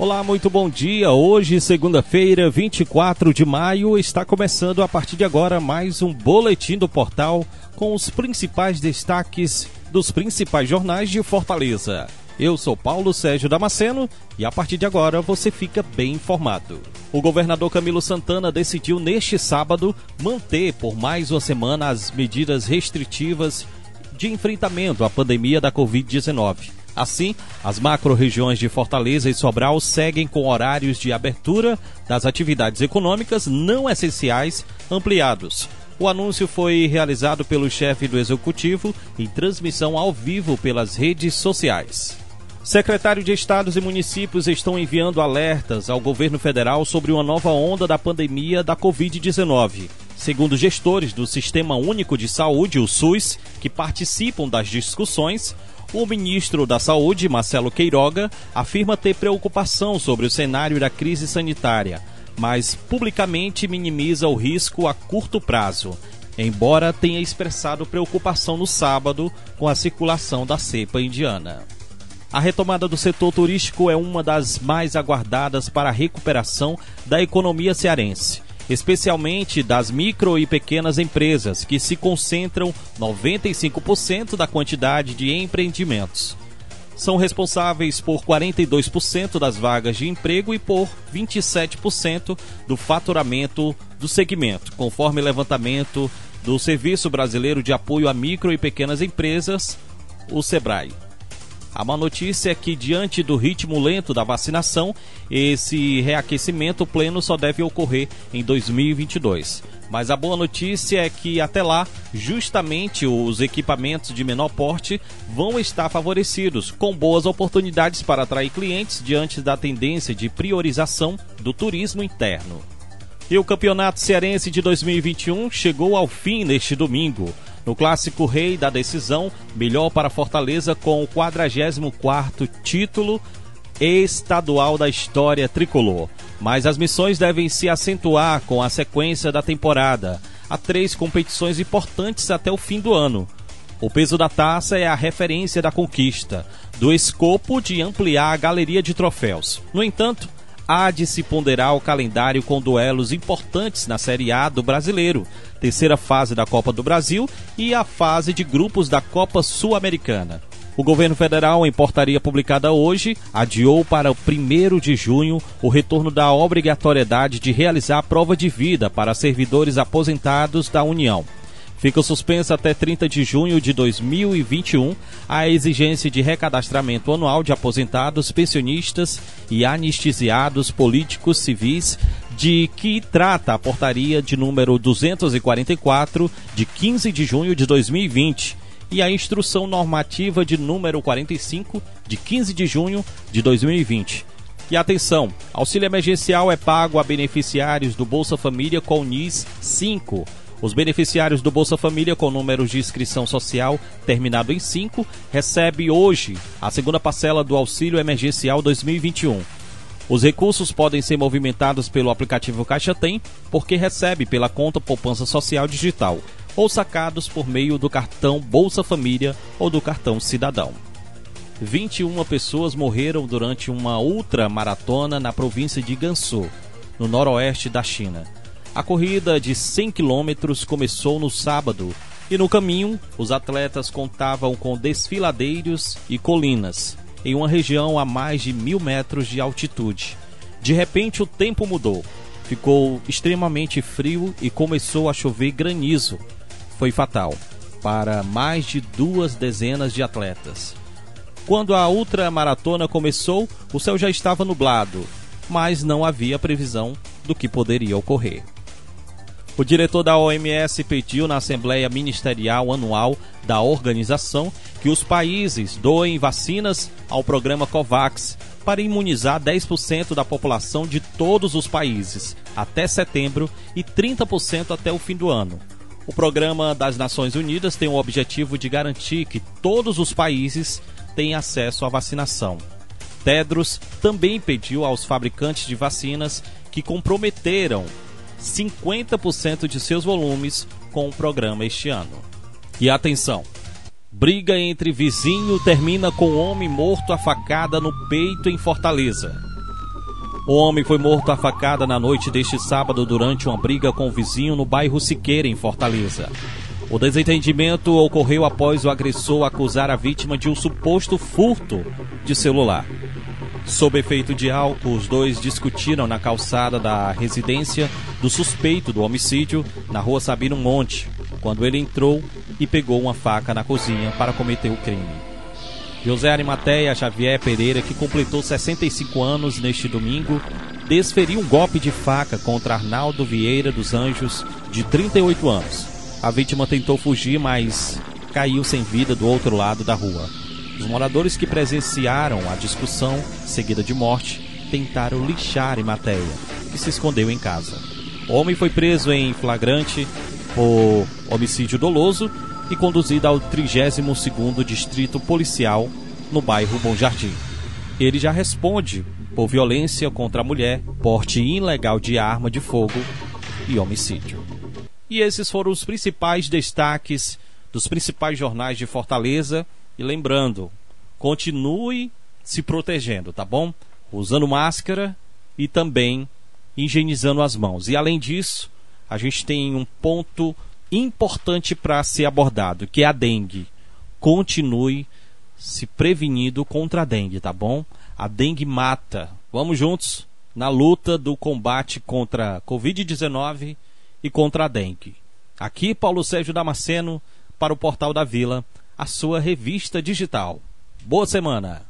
Olá, muito bom dia. Hoje, segunda-feira, 24 de maio, está começando a partir de agora mais um boletim do portal com os principais destaques dos principais jornais de Fortaleza. Eu sou Paulo Sérgio Damasceno e a partir de agora você fica bem informado. O governador Camilo Santana decidiu neste sábado manter por mais uma semana as medidas restritivas de enfrentamento à pandemia da Covid-19. Assim, as macro-regiões de Fortaleza e Sobral seguem com horários de abertura das atividades econômicas não essenciais ampliados. O anúncio foi realizado pelo chefe do executivo em transmissão ao vivo pelas redes sociais. Secretário de Estados e municípios estão enviando alertas ao governo federal sobre uma nova onda da pandemia da Covid-19. Segundo gestores do Sistema Único de Saúde, o SUS, que participam das discussões, o ministro da Saúde, Marcelo Queiroga, afirma ter preocupação sobre o cenário da crise sanitária, mas publicamente minimiza o risco a curto prazo, embora tenha expressado preocupação no sábado com a circulação da cepa indiana. A retomada do setor turístico é uma das mais aguardadas para a recuperação da economia cearense especialmente das micro e pequenas empresas, que se concentram 95% da quantidade de empreendimentos. São responsáveis por 42% das vagas de emprego e por 27% do faturamento do segmento, conforme levantamento do Serviço Brasileiro de Apoio a Micro e Pequenas Empresas, o SEBRAE. A má notícia é que, diante do ritmo lento da vacinação, esse reaquecimento pleno só deve ocorrer em 2022. Mas a boa notícia é que até lá, justamente os equipamentos de menor porte vão estar favorecidos, com boas oportunidades para atrair clientes diante da tendência de priorização do turismo interno. E o Campeonato Cearense de 2021 chegou ao fim neste domingo. No clássico rei da decisão, melhor para Fortaleza com o 44º título estadual da história tricolor. Mas as missões devem se acentuar com a sequência da temporada. Há três competições importantes até o fim do ano. O peso da taça é a referência da conquista, do escopo de ampliar a galeria de troféus. No entanto, há de se ponderar o calendário com duelos importantes na Série A do Brasileiro, terceira fase da Copa do Brasil e a fase de grupos da Copa Sul-Americana. O governo federal, em portaria publicada hoje, adiou para o 1 de junho o retorno da obrigatoriedade de realizar a prova de vida para servidores aposentados da União. Fica suspensa até 30 de junho de 2021 a exigência de recadastramento anual de aposentados, pensionistas e anestesiados políticos civis, de que trata a portaria de número 244 de 15 de junho de 2020 e a instrução normativa de número 45 de 15 de junho de 2020. E atenção, auxílio emergencial é pago a beneficiários do Bolsa Família com NIS 5 os beneficiários do Bolsa Família com números de inscrição social terminado em 5 recebem hoje a segunda parcela do auxílio emergencial 2021. Os recursos podem ser movimentados pelo aplicativo Caixa Tem, porque recebe pela conta Poupança Social Digital, ou sacados por meio do cartão Bolsa Família ou do cartão Cidadão. 21 pessoas morreram durante uma ultramaratona na província de Gansu, no noroeste da China. A corrida de 100 quilômetros começou no sábado e no caminho os atletas contavam com desfiladeiros e colinas em uma região a mais de mil metros de altitude. De repente o tempo mudou, ficou extremamente frio e começou a chover granizo. Foi fatal para mais de duas dezenas de atletas. Quando a ultramaratona começou, o céu já estava nublado, mas não havia previsão do que poderia ocorrer. O diretor da OMS pediu na Assembleia Ministerial Anual da organização que os países doem vacinas ao programa COVAX para imunizar 10% da população de todos os países até setembro e 30% até o fim do ano. O programa das Nações Unidas tem o objetivo de garantir que todos os países tenham acesso à vacinação. Tedros também pediu aos fabricantes de vacinas que comprometeram 50% de seus volumes com o programa este ano. E atenção! Briga entre vizinho termina com homem morto a facada no peito em Fortaleza. O homem foi morto à facada na noite deste sábado durante uma briga com o vizinho no bairro Siqueira, em Fortaleza. O desentendimento ocorreu após o agressor acusar a vítima de um suposto furto de celular. Sob efeito de álcool, os dois discutiram na calçada da residência do suspeito do homicídio, na rua Sabino Monte, quando ele entrou e pegou uma faca na cozinha para cometer o crime. José Arimateia Xavier Pereira, que completou 65 anos neste domingo, desferiu um golpe de faca contra Arnaldo Vieira dos Anjos, de 38 anos. A vítima tentou fugir, mas caiu sem vida do outro lado da rua. Os moradores que presenciaram a discussão, seguida de morte, tentaram lixar Imateia, que se escondeu em casa. O homem foi preso em flagrante por homicídio doloso e conduzido ao 32º Distrito Policial no bairro Bom Jardim. Ele já responde por violência contra a mulher, porte ilegal de arma de fogo e homicídio. E esses foram os principais destaques dos principais jornais de Fortaleza e lembrando, continue se protegendo, tá bom? Usando máscara e também higienizando as mãos. E além disso, a gente tem um ponto importante para ser abordado, que é a dengue. Continue se prevenindo contra a dengue, tá bom? A dengue mata. Vamos juntos na luta do combate contra a Covid-19 e contra a dengue. Aqui, Paulo Sérgio Damasceno, para o Portal da Vila a sua revista digital. Boa semana!